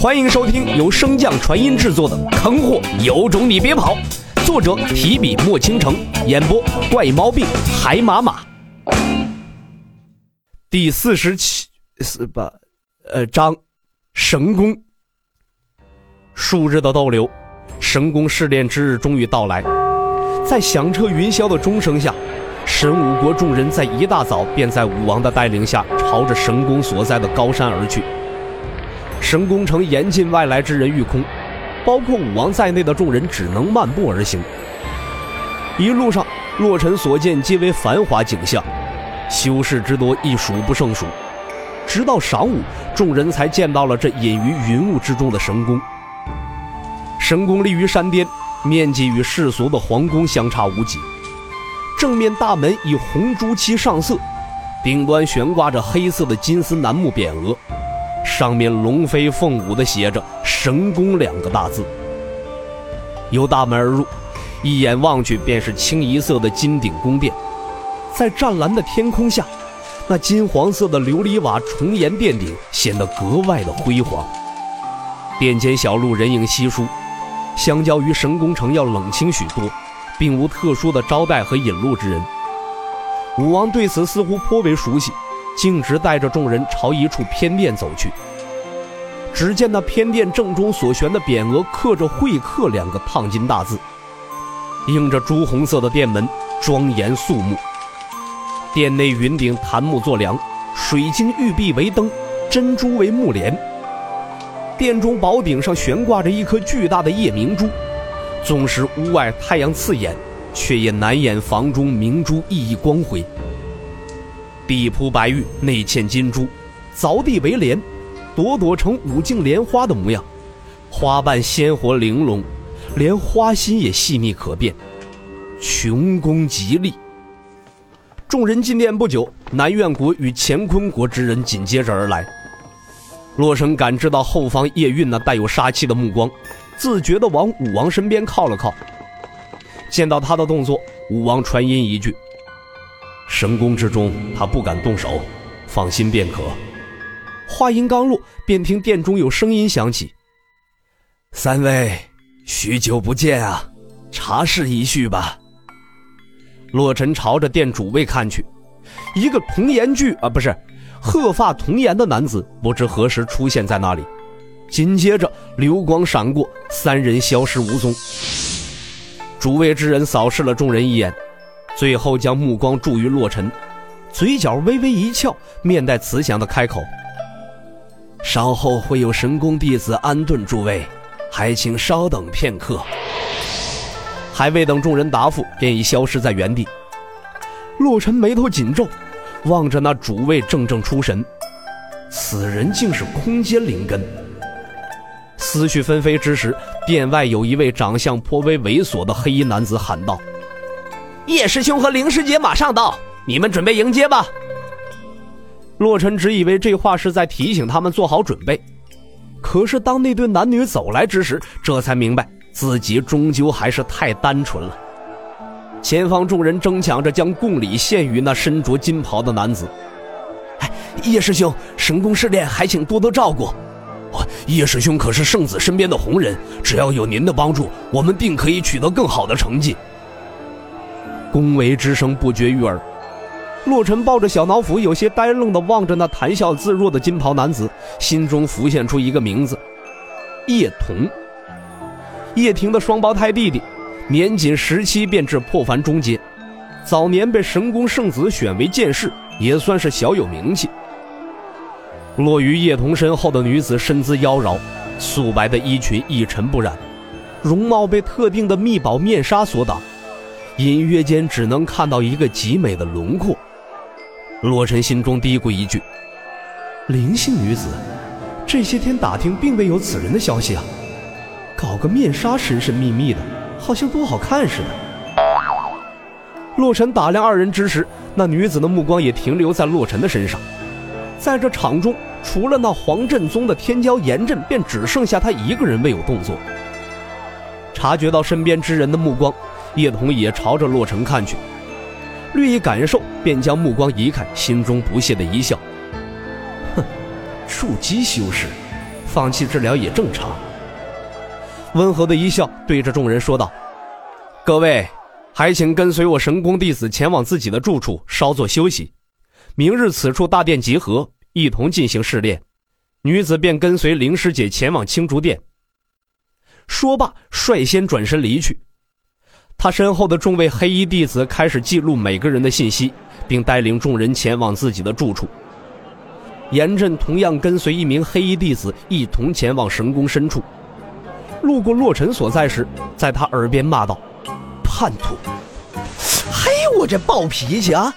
欢迎收听由升降传音制作的《坑货有种你别跑》，作者提笔墨倾城，演播怪毛病海马马。第四十七四八呃章，神功。数日的逗留，神功试炼之日终于到来，在响彻云霄的钟声下，神武国众人在一大早便在武王的带领下，朝着神宫所在的高山而去。神宫城严禁外来之人御空，包括武王在内的众人只能漫步而行。一路上，洛尘所见皆为繁华景象，修士之多亦数不胜数。直到晌午，众人才见到了这隐于云雾之中的神宫。神宫立于山巅，面积与世俗的皇宫相差无几。正面大门以红朱漆上色，顶端悬挂着黑色的金丝楠木匾额。上面龙飞凤舞的写着“神宫”两个大字。由大门而入，一眼望去便是清一色的金顶宫殿，在湛蓝的天空下，那金黄色的琉璃瓦重檐殿顶显得格外的辉煌。殿前小路人影稀疏，相较于神宫城要冷清许多，并无特殊的招待和引路之人。武王对此似乎颇为熟悉。径直带着众人朝一处偏殿走去。只见那偏殿正中所悬的匾额刻着“会客”两个烫金大字，映着朱红色的殿门，庄严肃穆。殿内云顶檀木做梁，水晶玉璧为灯，珍珠为木帘。殿中宝顶上悬挂着一颗巨大的夜明珠，纵使屋外太阳刺眼，却也难掩房中明珠熠熠光辉。地铺白玉，内嵌金珠，凿地为帘，朵朵呈五茎莲花的模样，花瓣鲜活玲珑，连花心也细密可辨，琼宫极丽。众人进殿不久，南苑国与乾坤国之人紧接着而来。洛神感知到后方叶韵那带有杀气的目光，自觉地往武王身边靠了靠。见到他的动作，武王传音一句。神宫之中，他不敢动手，放心便可。话音刚落，便听殿中有声音响起：“三位，许久不见啊，茶事一叙吧。”洛尘朝着殿主位看去，一个童颜巨啊，不是鹤发童颜的男子，不知何时出现在那里。紧接着，流光闪过，三人消失无踪。主位之人扫视了众人一眼。最后将目光注于洛尘，嘴角微微一翘，面带慈祥的开口：“稍后会有神宫弟子安顿诸位，还请稍等片刻。”还未等众人答复，便已消失在原地。洛尘眉头紧皱，望着那主位怔怔出神，此人竟是空间灵根。思绪纷飞之时，殿外有一位长相颇为猥琐的黑衣男子喊道。叶师兄和灵师姐马上到，你们准备迎接吧。洛尘只以为这话是在提醒他们做好准备，可是当那对男女走来之时，这才明白自己终究还是太单纯了。前方众人争抢着将贡礼献于那身着金袍的男子。哎，叶师兄，神功试炼还请多多照顾。叶师兄可是圣子身边的红人，只要有您的帮助，我们定可以取得更好的成绩。恭维之声不绝于耳，洛尘抱着小脑斧，有些呆愣地望着那谈笑自若的金袍男子，心中浮现出一个名字：叶童。叶庭的双胞胎弟弟，年仅十七便至破凡中阶，早年被神宫圣子选为剑士，也算是小有名气。落于叶童身后的女子身姿妖娆，素白的衣裙一尘不染，容貌被特定的秘宝面纱所挡。隐约间只能看到一个极美的轮廓，洛尘心中嘀咕一句：“灵性女子，这些天打听并未有此人的消息啊。搞个面纱，神神秘秘的，好像多好看似的。”洛尘打量二人之时，那女子的目光也停留在洛尘的身上。在这场中，除了那黄振宗的天骄严阵，便只剩下他一个人未有动作。察觉到身边之人的目光。叶童也朝着洛尘看去，略一感受，便将目光移开，心中不屑的一笑：“哼，筑基修士，放弃治疗也正常。温和的一笑，对着众人说道：“各位，还请跟随我神宫弟子前往自己的住处稍作休息。明日此处大殿集合，一同进行试炼。”女子便跟随灵师姐前往青竹殿。说罢，率先转身离去。他身后的众位黑衣弟子开始记录每个人的信息，并带领众人前往自己的住处。严震同样跟随一名黑衣弟子一同前往神宫深处。路过洛尘所在时，在他耳边骂道：“叛徒！嘿，我这暴脾气啊！”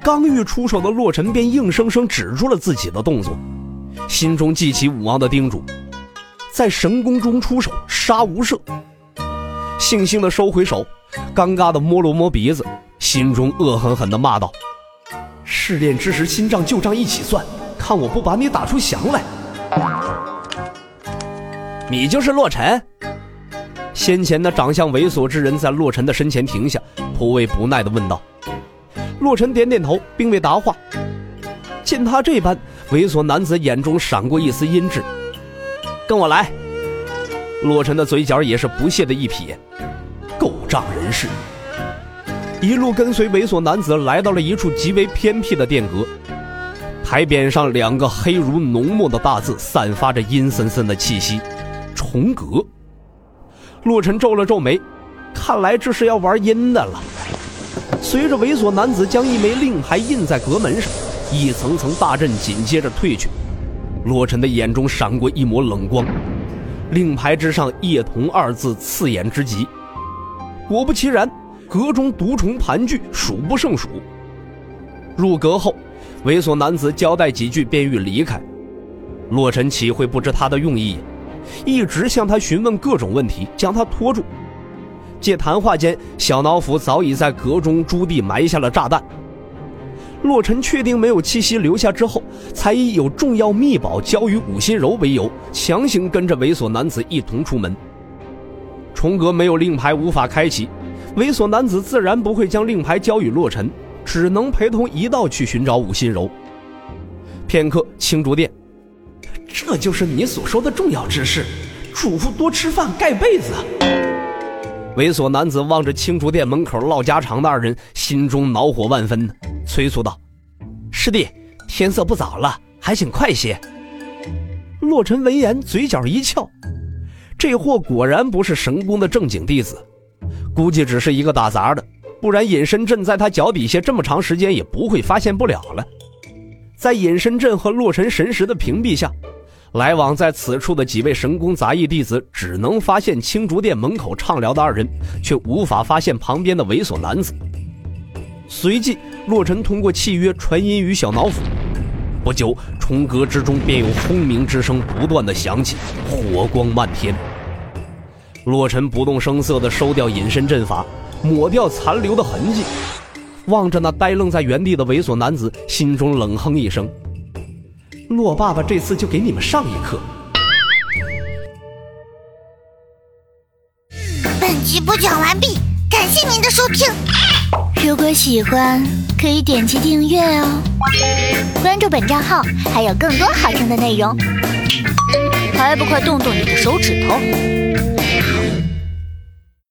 刚欲出手的洛尘便硬生生止住了自己的动作，心中记起武王的叮嘱，在神宫中出手杀无赦。悻悻的收回手，尴尬的摸了摸鼻子，心中恶狠狠地骂道：“试炼之时，新账旧账一起算，看我不把你打出翔来！”你就是洛尘？先前那长相猥琐之人在洛尘的身前停下，颇为不耐地问道。洛尘点点头，并未答话。见他这般，猥琐男子眼中闪过一丝阴鸷，跟我来。洛尘的嘴角也是不屑的一撇，狗仗人势。一路跟随猥琐男子来到了一处极为偏僻的殿阁，牌匾上两个黑如浓墨的大字散发着阴森森的气息，重阁。洛尘皱了皱眉，看来这是要玩阴的了。随着猥琐男子将一枚令牌印在阁门上，一层层大阵紧接着退去，洛尘的眼中闪过一抹冷光。令牌之上“叶童”二字刺眼之极，果不其然，阁中毒虫盘踞，数不胜数。入阁后，猥琐男子交代几句，便欲离开。洛尘岂会不知他的用意，一直向他询问各种问题，将他拖住。借谈话间，小脑斧早已在阁中朱地埋下了炸弹。洛尘确定没有气息留下之后，才以有重要秘宝交于武心柔为由，强行跟着猥琐男子一同出门。重阁没有令牌无法开启，猥琐男子自然不会将令牌交与洛尘，只能陪同一道去寻找武心柔。片刻，青竹殿，这就是你所说的重要之事，嘱咐多吃饭，盖被子。猥琐男子望着青竹殿门口唠家常的二人，心中恼火万分。催促道：“师弟，天色不早了，还请快些。”洛尘闻言，嘴角一翘，这货果然不是神宫的正经弟子，估计只是一个打杂的，不然隐身阵在他脚底下这么长时间也不会发现不了了。在隐身阵和洛尘神识的屏蔽下，来往在此处的几位神宫杂役弟子只能发现青竹殿门口畅聊的二人，却无法发现旁边的猥琐男子。随即，洛尘通过契约传音于小脑斧。不久，重阁之中便有轰鸣之声不断的响起，火光漫天。洛尘不动声色地收掉隐身阵法，抹掉残留的痕迹，望着那呆愣在原地的猥琐男子，心中冷哼一声：“洛爸爸这次就给你们上一课。”本集播讲完毕，感谢您的收听。如果喜欢，可以点击订阅哦，关注本账号还有更多好听的内容，还不快动动你的手指头！